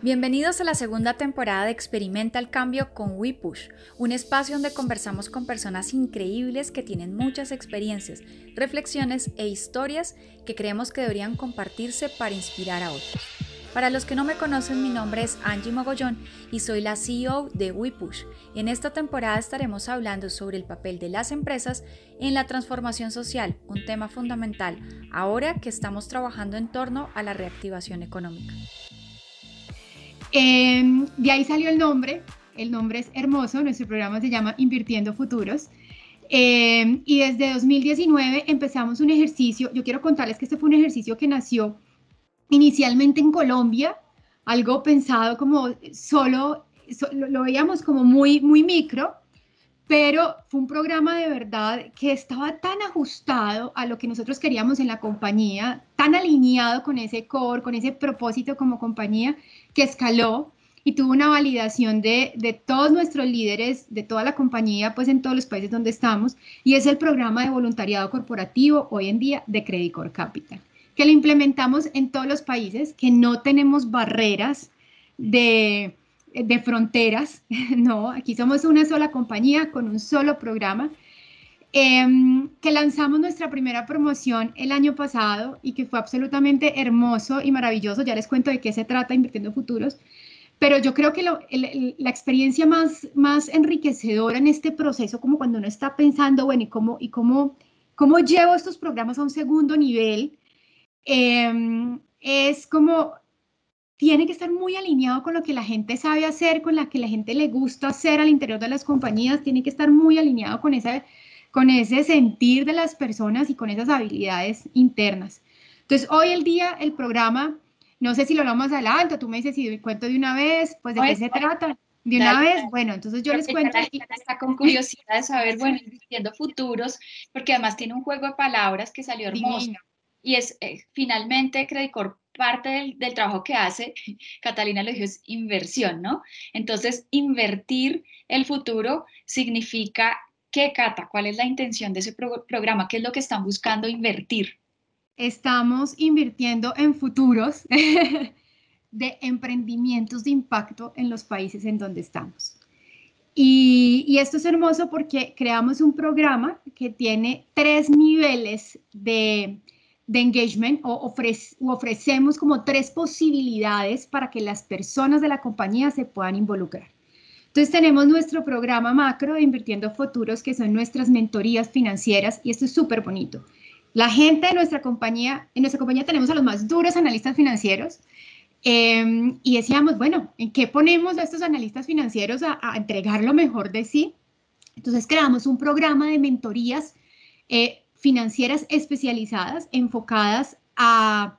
Bienvenidos a la segunda temporada de Experimenta el Cambio con WePush, un espacio donde conversamos con personas increíbles que tienen muchas experiencias, reflexiones e historias que creemos que deberían compartirse para inspirar a otros. Para los que no me conocen, mi nombre es Angie Mogollón y soy la CEO de WePush. En esta temporada estaremos hablando sobre el papel de las empresas en la transformación social, un tema fundamental ahora que estamos trabajando en torno a la reactivación económica. Em, de ahí salió el nombre, el nombre es hermoso, nuestro programa se llama Invirtiendo Futuros. Em, y desde 2019 empezamos un ejercicio, yo quiero contarles que este fue un ejercicio que nació inicialmente en Colombia, algo pensado como solo, lo, veíamos como muy, muy micro, pero fue un programa de verdad que estaba tan ajustado a lo que nosotros queríamos en la compañía, tan alineado con ese core, con ese propósito como compañía, que escaló y tuvo una validación de, de, todos nuestros líderes, de toda la compañía, pues en todos los países donde estamos, y es el programa de voluntariado corporativo hoy en día de Credit Core Capital que lo implementamos en todos los países, que no tenemos barreras de, de fronteras, no, aquí somos una sola compañía con un solo programa, em, que lanzamos nuestra primera promoción el año pasado y que fue absolutamente hermoso y maravilloso, ya les cuento de qué se trata Invirtiendo Futuros, pero yo creo que la experiencia más, más enriquecedora en este proceso, como cuando uno está pensando, bueno, ¿y cómo, y cómo, cómo llevo estos programas a un segundo nivel? Em, es como, tiene que estar muy alineado con lo que la gente sabe hacer, con la que la gente le gusta hacer al interior de las compañías, tiene que estar muy alineado con, esa, con ese sentir de las personas y con esas habilidades internas. Entonces, hoy el día el programa, no sé si lo vamos adelante, tú me dices si cuento de una vez, pues de qué se trata. De una vez, bueno, entonces yo les cuento. Está con curiosidad de saber, bueno, invirtiendo futuros, porque además tiene un juego de palabras que salió hermoso y es eh, finalmente Credicor parte del, trabajo que hace, Catalina lo dijo, es inversión, ¿no? Entonces, invertir el futuro significa ¿qué, Cata? ¿Cuál es la intención de ese programa? ¿Qué es lo que están buscando invertir? Estamos invirtiendo en futuros de emprendimientos de impacto en los países en donde estamos. Y, y, esto es hermoso porque creamos un programa que tiene tres niveles de de engagement o, ofrecemos como tres posibilidades para que las personas de la compañía se puedan involucrar. Entonces tenemos nuestro programa macro de Invirtiendo Futuros, que son nuestras mentorías financieras, y esto es súper bonito. La gente de nuestra compañía, en nuestra compañía tenemos a los más duros analistas financieros, em, y decíamos, bueno, ¿en qué ponemos a estos analistas financieros a, entregar lo mejor de sí? Entonces creamos un programa de mentorías eh, financieras especializadas enfocadas a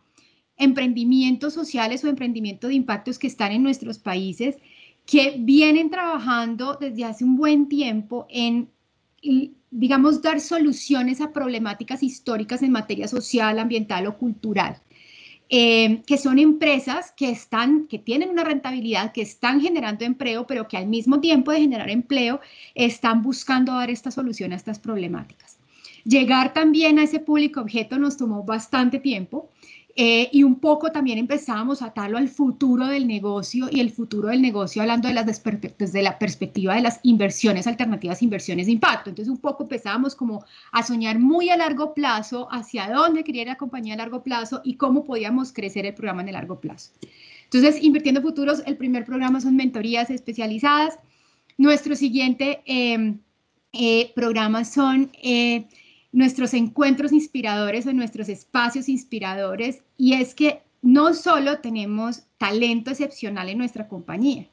emprendimientos sociales o emprendimientos de impactos que están en nuestros países, que vienen trabajando desde hace un buen tiempo en, digamos, dar soluciones a problemáticas históricas en materia social, ambiental o cultural. Eh, que son empresas que están, que tienen una rentabilidad, que están generando empleo, pero que al mismo tiempo de generar empleo están buscando dar esta solución a estas problemáticas. Llegar también a ese público objeto nos tomó bastante tiempo eh, y un poco también empezábamos a atarlo al futuro del negocio y el futuro del negocio hablando de las desde la perspectiva de las inversiones alternativas, inversiones de impacto. Entonces un poco empezábamos como a soñar muy a largo plazo hacia dónde quería ir la compañía a largo plazo y cómo podíamos crecer el programa en el largo plazo. Entonces, Invirtiendo Futuros, el primer programa son mentorías especializadas. Nuestro siguiente eh, eh, programa son nuestros encuentros inspiradores o nuestros espacios inspiradores y es que no solo tenemos talento excepcional en nuestra compañía,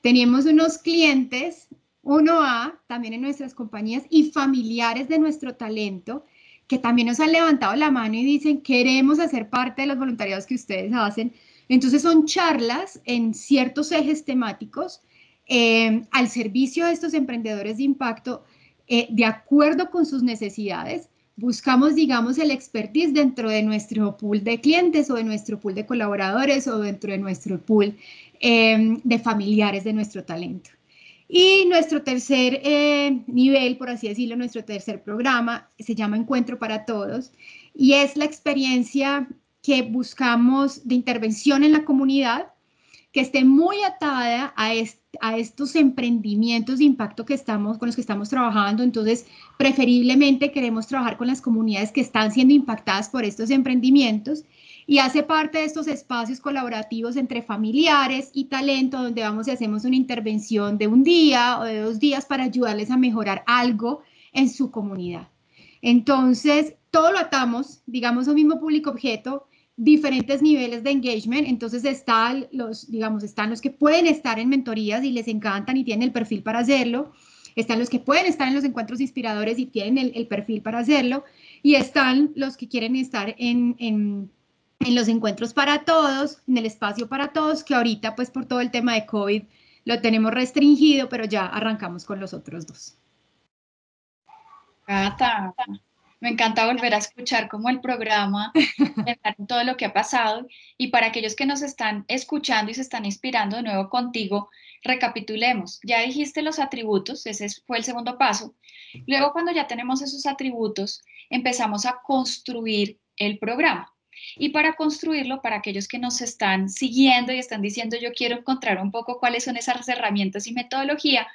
tenemos unos clientes, uno a también en nuestras compañías y familiares de nuestro talento que también nos han levantado la mano y dicen queremos hacer parte de los voluntariados que ustedes hacen. Entonces son charlas en ciertos ejes temáticos eh, al servicio de estos emprendedores de impacto eh, de acuerdo con sus necesidades, buscamos, digamos, el expertise dentro de nuestro pool de clientes o de nuestro pool de colaboradores o dentro de nuestro pool em, de familiares de nuestro talento. Y nuestro tercer eh, nivel, por así decirlo, nuestro tercer programa se llama Encuentro para Todos y es la experiencia que buscamos de intervención en la comunidad que esté muy atada a, estos emprendimientos de impacto que estamos, con los que estamos trabajando. Entonces, preferiblemente queremos trabajar con las comunidades que están siendo impactadas por estos emprendimientos y hace parte de estos espacios colaborativos entre familiares y talento, donde vamos y hacemos una intervención de un día o de dos días para ayudarles a mejorar algo en su comunidad. Entonces, todo lo atamos, digamos, un mismo público objeto, diferentes niveles de engagement, entonces están los, digamos, están los que pueden estar en mentorías y les encantan y tienen el perfil para hacerlo, están los que pueden estar en los encuentros inspiradores y tienen el, perfil para hacerlo, y están los que quieren estar en, en, los encuentros para todos, en el espacio para todos, que ahorita pues por todo el tema de COVID lo tenemos restringido, pero ya arrancamos con los otros dos. Cata, me encanta volver a escuchar como el programa, todo lo que ha pasado. Y para aquellos que nos están escuchando y se están inspirando de nuevo contigo, recapitulemos. Ya dijiste los atributos, ese fue el segundo paso. Luego, cuando ya tenemos esos atributos, empezamos a construir el programa. Y para construirlo, para aquellos que nos están siguiendo y están diciendo, yo quiero encontrar un poco cuáles son esas herramientas y metodología,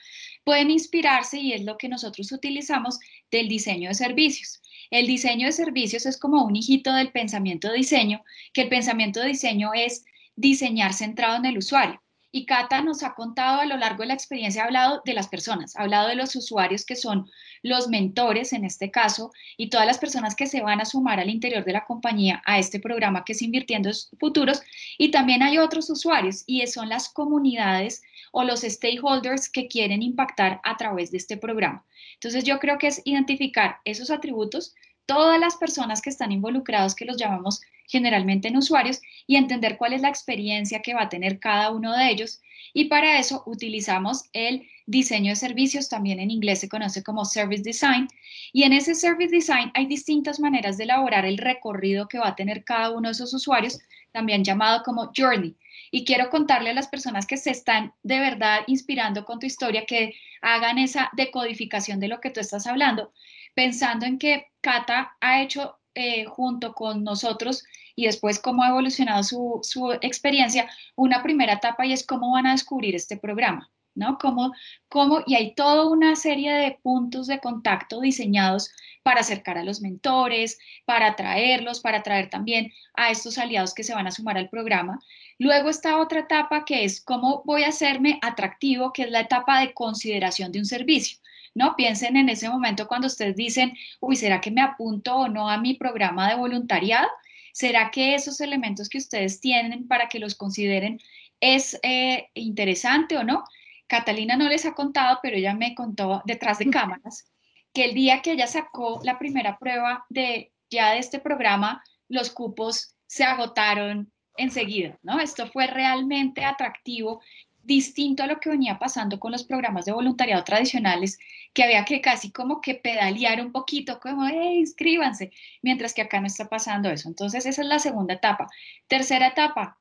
pueden inspirarse y es lo que nosotros utilizamos del diseño de servicios. El diseño de servicios es como un hijito del pensamiento de diseño, que el pensamiento de diseño es diseñar centrado en el usuario. Y Cata nos ha contado a lo largo de la experiencia, ha hablado de las personas, ha hablado de los usuarios que son los mentores en este caso y todas las personas que se van a sumar al interior de la compañía a este programa que es Invirtiendo Futuros. Y también hay otros usuarios y son las comunidades o los stakeholders que quieren impactar a través de este programa. Entonces yo creo que es identificar esos atributos, todas las personas que están involucrados, que los llamamos generalmente en usuarios, y entender cuál es la experiencia que va a tener cada uno de ellos. Y para eso utilizamos el diseño de servicios, también en inglés se conoce como Service Design. Y en ese Service Design hay distintas maneras de elaborar el recorrido que va a tener cada uno de esos usuarios, también llamado como Journey. Y quiero contarle a las personas que se están de verdad inspirando con tu historia que hagan esa decodificación de lo que tú estás hablando, pensando en que Cata ha hecho eh, junto con nosotros y después cómo ha evolucionado su, su experiencia, una primera etapa y es cómo van a descubrir este programa. ¿No? Cómo, cómo, y hay toda una serie de puntos de contacto diseñados para acercar a los mentores, para atraerlos, para atraer también a estos aliados que se van a sumar al programa. Luego está otra etapa que es cómo voy a hacerme atractivo, que es la etapa de consideración de un servicio. ¿no? Piensen en ese momento cuando ustedes dicen, uy, ¿será que me apunto o no a mi programa de voluntariado? ¿Será que esos elementos que ustedes tienen para que los consideren es eh, interesante o no? Catalina no les ha contado, pero ella me contó detrás de cámaras que el día que ella sacó la primera prueba de ya de este programa, los cupos se agotaron enseguida, ¿no? Esto fue realmente atractivo, distinto a lo que venía pasando con los programas de voluntariado tradicionales, que había que casi como que pedalear un poquito, como, hey, inscríbanse, mientras que acá no está pasando eso. Entonces, esa es la segunda etapa. Tercera etapa,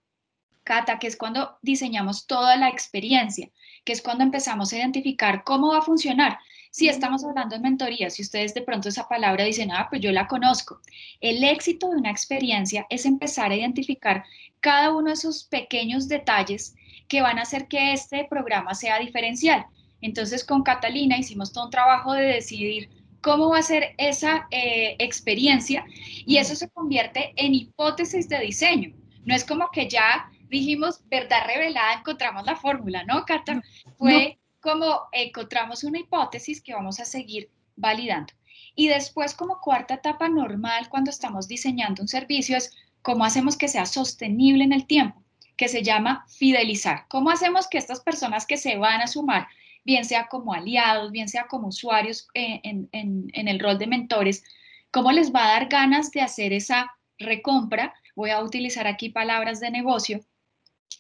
Cata, que es cuando diseñamos toda la experiencia, que es cuando empezamos a identificar cómo va a funcionar. Si estamos hablando de mentoría, si ustedes de pronto esa palabra dicen, ah, pues yo la conozco. El éxito de una experiencia es empezar a identificar cada uno de esos pequeños detalles que van a hacer que este programa sea diferencial. Entonces, con Catalina hicimos todo un trabajo de decidir cómo va a ser esa eh, experiencia y eso se convierte en hipótesis de diseño. No es como que ya dijimos verdad revelada, encontramos la fórmula, ¿no, Cata? Fue como encontramos una hipótesis que vamos a seguir validando. Y después, como cuarta etapa normal, cuando estamos diseñando un servicio, es cómo hacemos que sea sostenible en el tiempo, que se llama fidelizar. ¿Cómo hacemos que estas personas que se van a sumar, bien sea como aliados, bien sea como usuarios en, en el rol de mentores, cómo les va a dar ganas de hacer esa recompra? Voy a utilizar aquí palabras de negocio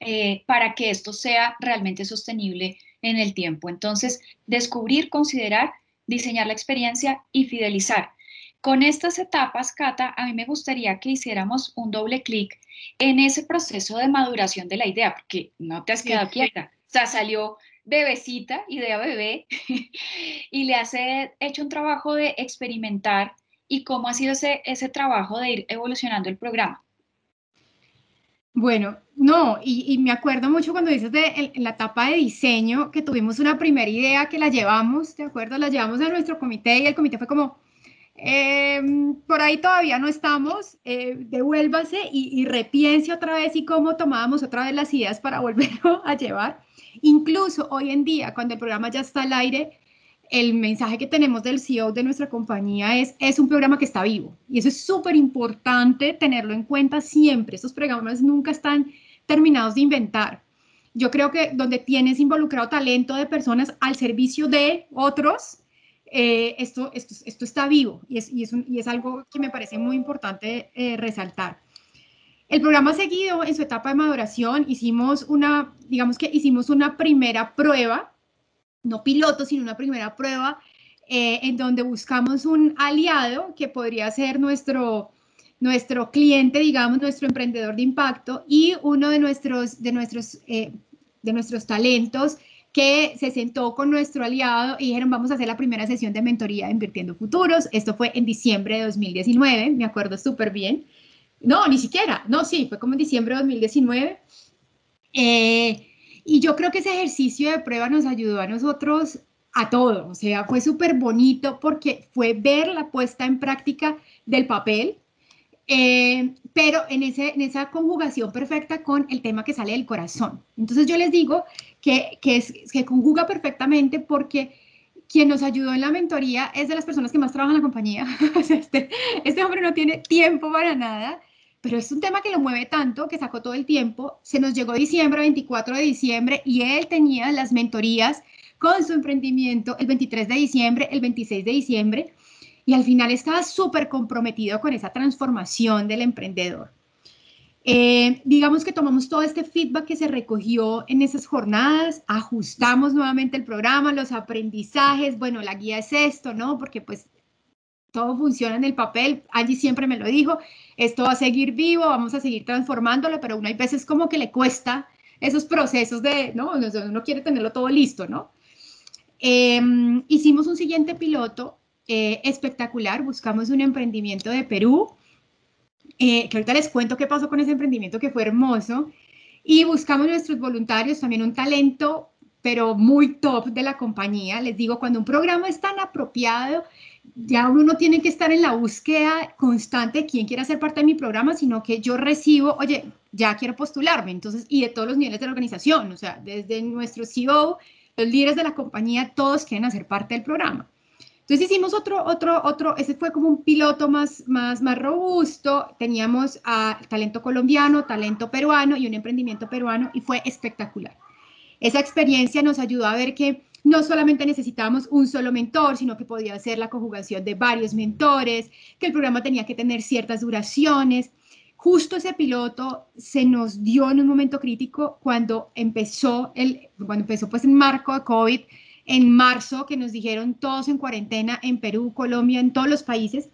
eh, para que esto sea realmente sostenible en el tiempo. Entonces, descubrir, considerar, diseñar la experiencia y fidelizar. Con estas etapas, Cata, a mí me gustaría que hiciéramos un doble clic en ese proceso de maduración de la idea, porque no te has quedado quieta. O sea, salió bebecita, idea bebé, y le has hecho un trabajo de experimentar y cómo ha sido ese, ese trabajo de ir evolucionando el programa. Bueno, no, y, me acuerdo mucho cuando dices de en la etapa de diseño que tuvimos una primera idea que la llevamos, ¿de acuerdo? La llevamos a nuestro comité y el comité fue como, em, por ahí todavía no estamos, eh, devuélvase y, y, repiense otra vez y cómo tomábamos otra vez las ideas para volverlo a llevar. Incluso hoy en día, cuando el programa ya está al aire, el mensaje que tenemos del CEO de nuestra compañía es, es un programa que está vivo. Y eso es súper importante tenerlo en cuenta siempre. Estos programas nunca están terminados de inventar. Yo creo que donde tienes involucrado talento de personas al servicio de otros, eh, esto, esto, esto, está vivo y es, y, es y es, algo que me parece muy importante eh, resaltar. El programa seguido en su etapa de maduración hicimos una, digamos que hicimos una primera prueba no piloto, sino una primera prueba eh, en donde buscamos un aliado que podría ser nuestro, nuestro cliente, digamos, nuestro emprendedor de impacto y uno de nuestros, de nuestros, eh, de nuestros talentos que se sentó con nuestro aliado y dijeron, vamos a hacer la primera sesión de mentoría Invirtiendo Futuros. Esto fue en diciembre de 2019, me acuerdo súper bien. No, ni siquiera, no, sí, fue como en diciembre de 2019. Eh, y yo creo que ese ejercicio de prueba nos ayudó a nosotros a todo, o sea, fue súper bonito porque fue ver la puesta en práctica del papel, eh, pero en, ese, en esa conjugación perfecta con el tema que sale del corazón. Entonces yo les digo que, que, conjuga perfectamente porque quien nos ayudó en la mentoría es de las personas que más trabajan en la compañía. este, este hombre no tiene tiempo para nada pero es un tema que lo mueve tanto que sacó todo el tiempo. Se nos llegó diciembre, 24 de diciembre, y él tenía las mentorías con su emprendimiento el 23 de diciembre, el 26 de diciembre, y al final estaba súper comprometido con esa transformación del emprendedor. Eh, digamos que tomamos todo este feedback que se recogió en esas jornadas, ajustamos nuevamente el programa, los aprendizajes, bueno, la guía es esto, ¿no? Porque pues todo funciona en el papel, allí siempre me lo dijo, esto va a seguir vivo, vamos a seguir transformándolo, pero uno hay veces como que le cuesta esos procesos de, ¿no? Uno quiere tenerlo todo listo, ¿no? Em, hicimos un siguiente piloto eh, espectacular, buscamos un emprendimiento de Perú, eh, que ahorita les cuento qué pasó con ese emprendimiento que fue hermoso, y buscamos nuestros voluntarios, también un talento, pero muy top de la compañía. Les digo, cuando un programa es tan apropiado ya uno no tiene que estar en la búsqueda constante de quién quiere ser parte de mi programa, sino que yo recibo, oye, ya quiero postularme, entonces, y de todos los niveles de la organización, o sea, desde nuestro CEO, los líderes de la compañía, todos quieren hacer parte del programa. Entonces hicimos otro, otro, otro, ese fue como un piloto más, más, más robusto, teníamos a talento colombiano, talento peruano y un emprendimiento peruano y fue espectacular. Esa experiencia nos ayudó a ver que no solamente necesitábamos un solo mentor, sino que podía ser la conjugación de varios mentores, que el programa tenía que tener ciertas duraciones. Justo ese piloto se nos dio en un momento crítico cuando empezó el, cuando empezó pues en marco de COVID, en marzo, que nos dijeron todos en cuarentena en Perú, Colombia, en todos los países.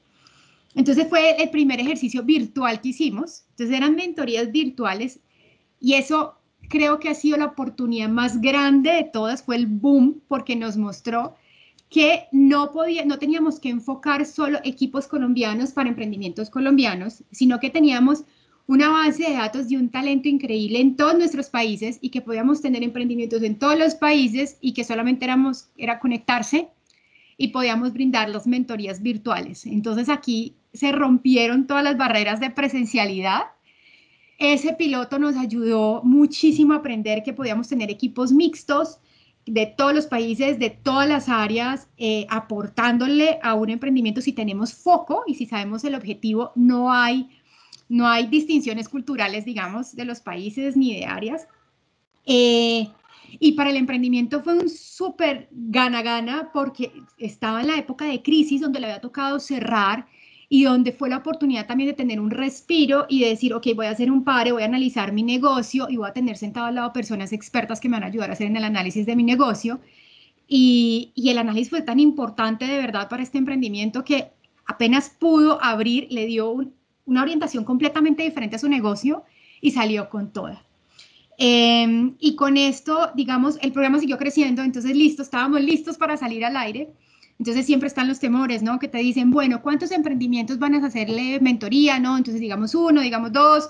Entonces fue el primer ejercicio virtual que hicimos. Entonces eran mentorías virtuales y eso creo que ha sido la oportunidad más grande de todas, fue el boom, porque nos mostró que no, podía, no teníamos que enfocar solo equipos colombianos para emprendimientos colombianos, sino que teníamos una base de datos y un talento increíble en todos nuestros países y que podíamos tener emprendimientos en todos los países y que solamente éramos, era conectarse y podíamos brindar las mentorías virtuales. Entonces aquí se rompieron todas las barreras de presencialidad ese piloto nos ayudó muchísimo a aprender que podíamos tener equipos mixtos de todos los países, de todas las áreas, eh, aportándole a un emprendimiento si tenemos foco y si sabemos el objetivo, no hay, no hay distinciones culturales, digamos, de los países ni de áreas. Eh, y para el emprendimiento fue un súper gana-gana porque estaba en la época de crisis donde le había tocado cerrar y donde fue la oportunidad también de tener un respiro y de decir, ok, voy a hacer un pare, voy a analizar mi negocio y voy a tener sentado al lado personas expertas que me van a ayudar a hacer en el análisis de mi negocio. Y, y el análisis fue tan importante de verdad para este emprendimiento que apenas pudo abrir, le dio una orientación completamente diferente a su negocio y salió con toda. Em, y con esto, digamos, el programa siguió creciendo, entonces listo, estábamos listos para salir al aire. Entonces siempre están los temores, ¿no? Que te dicen, bueno, ¿cuántos emprendimientos van a hacerle mentoría, ¿no? Entonces digamos uno, digamos dos.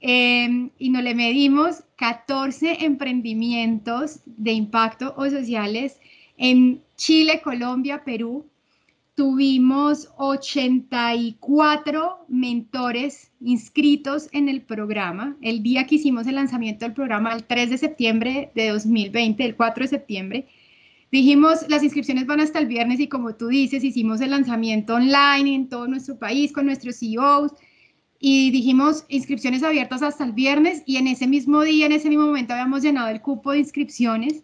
em, y nos le medimos 14 emprendimientos de impacto o sociales en Chile, Colombia, Perú, tuvimos 84 mentores inscritos en el programa. El día que hicimos el lanzamiento del programa, el 3 de septiembre de 2020, el 4 de septiembre, dijimos, las inscripciones van hasta el viernes y como tú dices, hicimos el lanzamiento online en todo nuestro país con nuestros CEOs y dijimos inscripciones abiertas hasta el viernes y en ese mismo día, en ese mismo momento habíamos llenado el cupo de inscripciones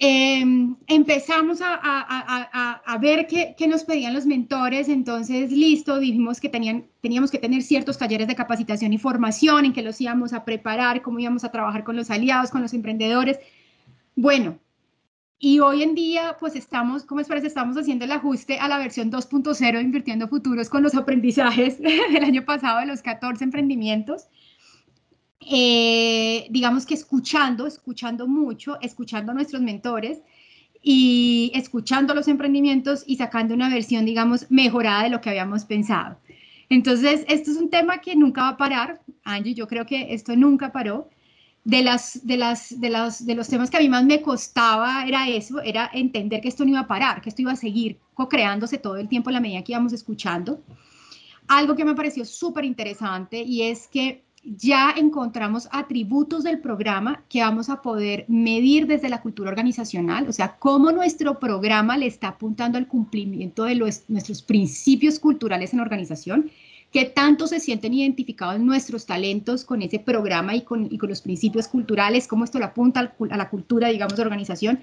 Em, empezamos a, a, a, ver qué, qué, nos pedían los mentores, entonces listo, dijimos que tenían, teníamos que tener ciertos talleres de capacitación y formación en que los íbamos a preparar, cómo íbamos a trabajar con los aliados, con los emprendedores. Bueno, y hoy en día, pues estamos, ¿cómo es parece? Estamos haciendo el ajuste a la versión 2.0, invirtiendo futuros con los aprendizajes del año pasado de los 14 emprendimientos. Eh, digamos que escuchando, escuchando mucho, escuchando a nuestros mentores y escuchando los emprendimientos y sacando una versión, digamos, mejorada de lo que habíamos pensado. Entonces, esto es un tema que nunca va a parar, Angie, yo creo que esto nunca paró. De, las, de, las, de, las, de los temas que a mí más me costaba era eso, era entender que esto no iba a parar, que esto iba a seguir co-creándose todo el tiempo en la medida que íbamos escuchando. Algo que me pareció súper interesante y es que ya encontramos atributos del programa que vamos a poder medir desde la cultura organizacional, o sea, cómo nuestro programa le está apuntando al cumplimiento de nuestros principios culturales en organización, qué tanto se sienten identificados nuestros talentos con ese programa y con, los principios culturales, cómo esto le apunta a la cultura, digamos, de organización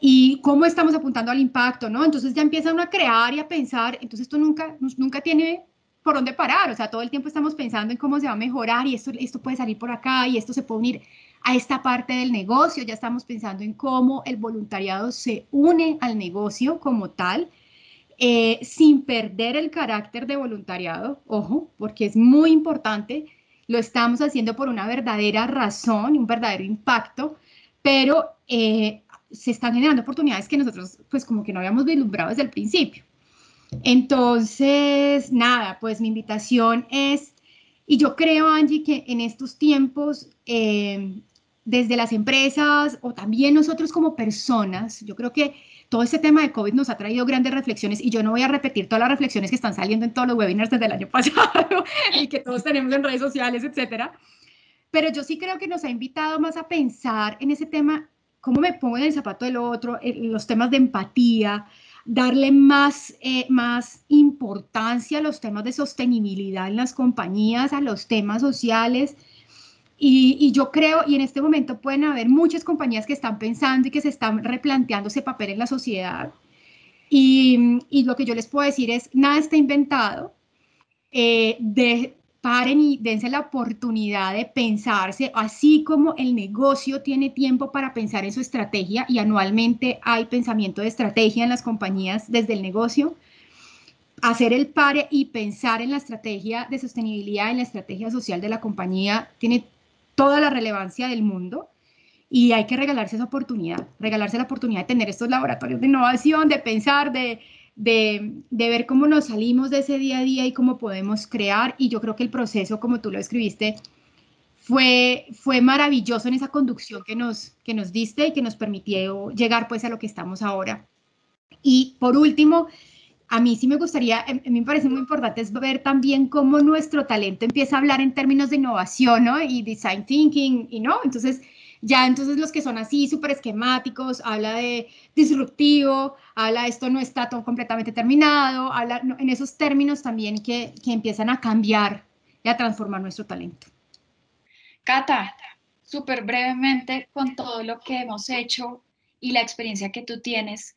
y cómo estamos apuntando al impacto, ¿no? Entonces ya empiezan a crear y a pensar, entonces esto nunca, nunca tiene por dónde parar, o sea, todo el tiempo estamos pensando en cómo se va a mejorar y esto, esto puede salir por acá y esto se puede unir a esta parte del negocio, ya estamos pensando en cómo el voluntariado se une al negocio como tal, eh, sin perder el carácter de voluntariado, ojo, porque es muy importante, lo estamos haciendo por una verdadera razón, un verdadero impacto, pero eh, se están generando oportunidades que nosotros pues como que no habíamos vislumbrado desde el principio. Entonces, nada, pues mi invitación es, y yo creo, Angie, que en estos tiempos, eh, desde las empresas o también nosotros como personas, yo creo que todo este tema de COVID nos ha traído grandes reflexiones y yo no voy a repetir todas las reflexiones que están saliendo en todos los webinars desde el año pasado y que todos tenemos en redes sociales, etcétera. Pero yo sí creo que nos ha invitado más a pensar en ese tema, cómo me pongo en el zapato del otro, los temas de empatía, darle más, eh, más importancia a los temas de sostenibilidad en las compañías, a los temas sociales. Y, yo creo, y en este momento pueden haber muchas compañías que están pensando y que se están replanteando ese papel en la sociedad. Y, y lo que yo les puedo decir es, nada está inventado. Eh, de, paren y dense la oportunidad de pensarse, así como el negocio tiene tiempo para pensar en su estrategia y anualmente hay pensamiento de estrategia en las compañías desde el negocio, hacer el pare y pensar en la estrategia de sostenibilidad, en la estrategia social de la compañía, tiene toda la relevancia del mundo y hay que regalarse esa oportunidad, regalarse la oportunidad de tener estos laboratorios de innovación, de pensar, de, de, ver cómo nos salimos de ese día a día y cómo podemos crear. Y yo creo que el proceso, como tú lo escribiste, fue, fue maravilloso en esa conducción que nos, que nos diste y que nos permitió llegar pues a lo que estamos ahora. Y por último, a mí sí me gustaría, a mí me parece muy importante es ver también cómo nuestro talento empieza a hablar en términos de innovación ¿no? y design thinking, y no, entonces ya entonces los que son así súper esquemáticos, habla de disruptivo, habla de esto no está todo completamente terminado, habla en esos términos también que, que empiezan a cambiar y a transformar nuestro talento. Cata, súper brevemente con todo lo que hemos hecho y la experiencia que tú tienes,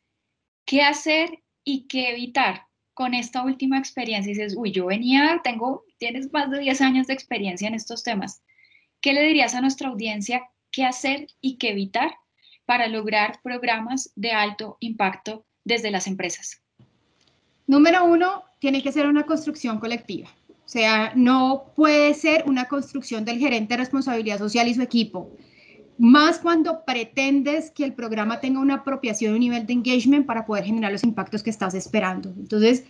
¿qué hacer y qué evitar con esta última experiencia? Y dices, uy, yo venía, tengo, tienes más de 10 años de experiencia en estos temas. ¿Qué le dirías a nuestra audiencia qué hacer y qué evitar para lograr programas de alto impacto desde las empresas? Número uno, tiene que ser una construcción colectiva. O sea, no puede ser una construcción del gerente de responsabilidad social y su equipo. Más cuando pretendes que el programa tenga una apropiación y un nivel de engagement para poder generar los impactos que estás esperando. Entonces,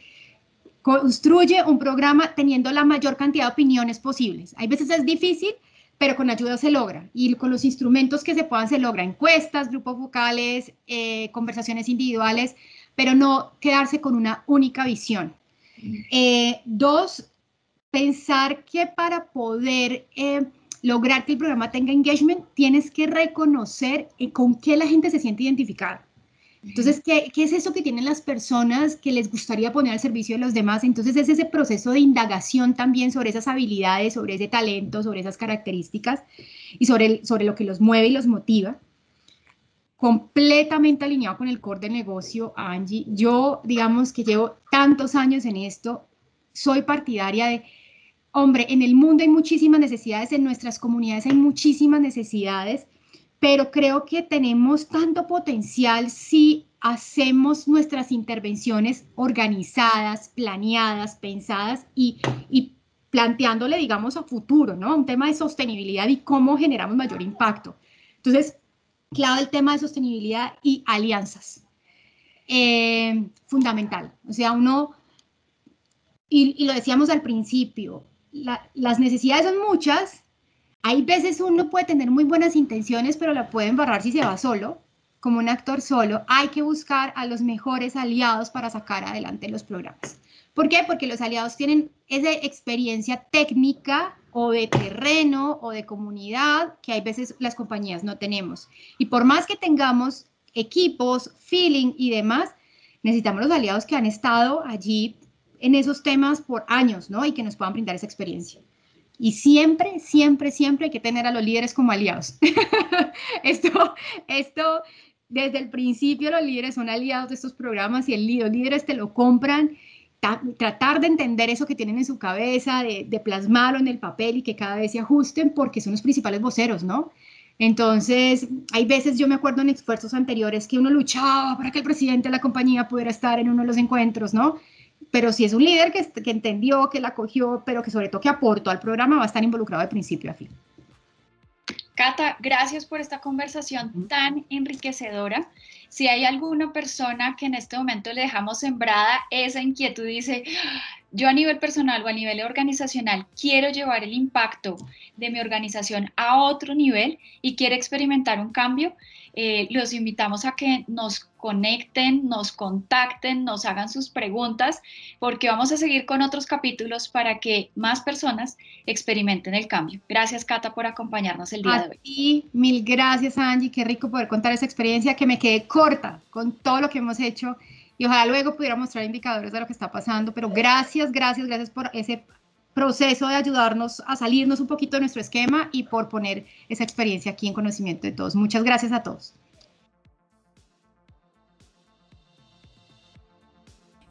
construye un programa teniendo la mayor cantidad de opiniones posibles. Hay veces es difícil, pero con ayuda se logra y con los instrumentos que se puedan se logra, encuestas, grupos vocales, eh, conversaciones individuales, pero no quedarse con una única visión. Eh, dos, pensar que para poder eh, lograr que el programa tenga engagement, tienes que reconocer con qué la gente se siente identificada. Entonces, ¿qué, ¿qué, es eso que tienen las personas que les gustaría poner al servicio de los demás? Entonces, es ese proceso de indagación también sobre esas habilidades, sobre ese talento, sobre esas características y sobre, sobre lo que los mueve y los motiva. Completamente alineado con el core del negocio, Angie. Yo, digamos que llevo tantos años en esto, soy partidaria de, hombre, en el mundo hay muchísimas necesidades, en nuestras comunidades hay muchísimas necesidades pero creo que tenemos tanto potencial si hacemos nuestras intervenciones organizadas, planeadas, pensadas y, planteándole, digamos, a futuro, ¿no? Un tema de sostenibilidad y cómo generamos mayor impacto. Entonces, clave el tema de sostenibilidad y alianzas. Eh, fundamental. O sea, uno, y, lo decíamos al principio, las necesidades son muchas, hay veces uno puede tener muy buenas intenciones, pero la puede embarrar si se va solo, como un actor solo. Hay que buscar a los mejores aliados para sacar adelante los programas. ¿Por qué? Porque los aliados tienen esa experiencia técnica o de terreno o de comunidad que hay veces las compañías no tenemos. Y por más que tengamos equipos, feeling y demás, necesitamos los aliados que han estado allí en esos temas por años, ¿no? Y que nos puedan brindar esa experiencia. Y siempre, siempre, siempre hay que tener a los líderes como aliados. esto, esto, desde el principio los líderes son aliados de estos programas y el, los líderes te lo compran. tratar de entender eso que tienen en su cabeza, de, de plasmarlo en el papel y que cada vez se ajusten porque son los principales voceros, ¿no? Entonces, hay veces, yo me acuerdo en esfuerzos anteriores que uno luchaba para que el presidente de la compañía pudiera estar en uno de los encuentros, ¿no? Pero si es un líder que, que entendió, que la cogió, pero que sobre todo que aportó al programa, va a estar involucrado de principio a fin. Cata, gracias por esta conversación tan enriquecedora. Si hay alguna persona que en este momento le dejamos sembrada esa inquietud, dice, yo a nivel personal o a nivel organizacional quiero llevar el impacto de mi organización a otro nivel y quiere experimentar un cambio, eh, los invitamos a que nos conecten, nos contacten, nos hagan sus preguntas, porque vamos a seguir con otros capítulos para que más personas experimenten el cambio. Gracias, Cata, por acompañarnos el día de hoy. Y mil gracias, Angie. Qué rico poder contar esa experiencia que me quedé corta con todo lo que hemos hecho y ojalá luego pudiera mostrar indicadores de lo que está pasando, pero gracias, gracias, gracias por ese proceso de ayudarnos a salirnos un poquito de nuestro esquema y por poner esa experiencia aquí en conocimiento de todos. Muchas gracias a todos.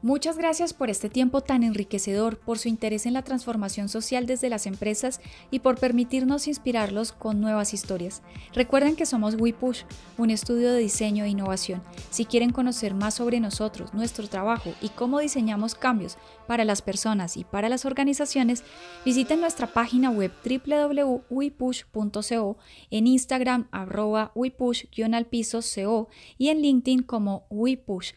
Muchas gracias por este tiempo tan enriquecedor, por su interés en la transformación social desde las empresas y por permitirnos inspirarlos con nuevas historias. Recuerden que somos WePush, un estudio de diseño e innovación. Si quieren conocer más sobre nosotros, nuestro trabajo y cómo diseñamos cambios para las personas y para las organizaciones, visiten nuestra página web www.wepush.co, en Instagram arroba wepush-co y en LinkedIn como WePush.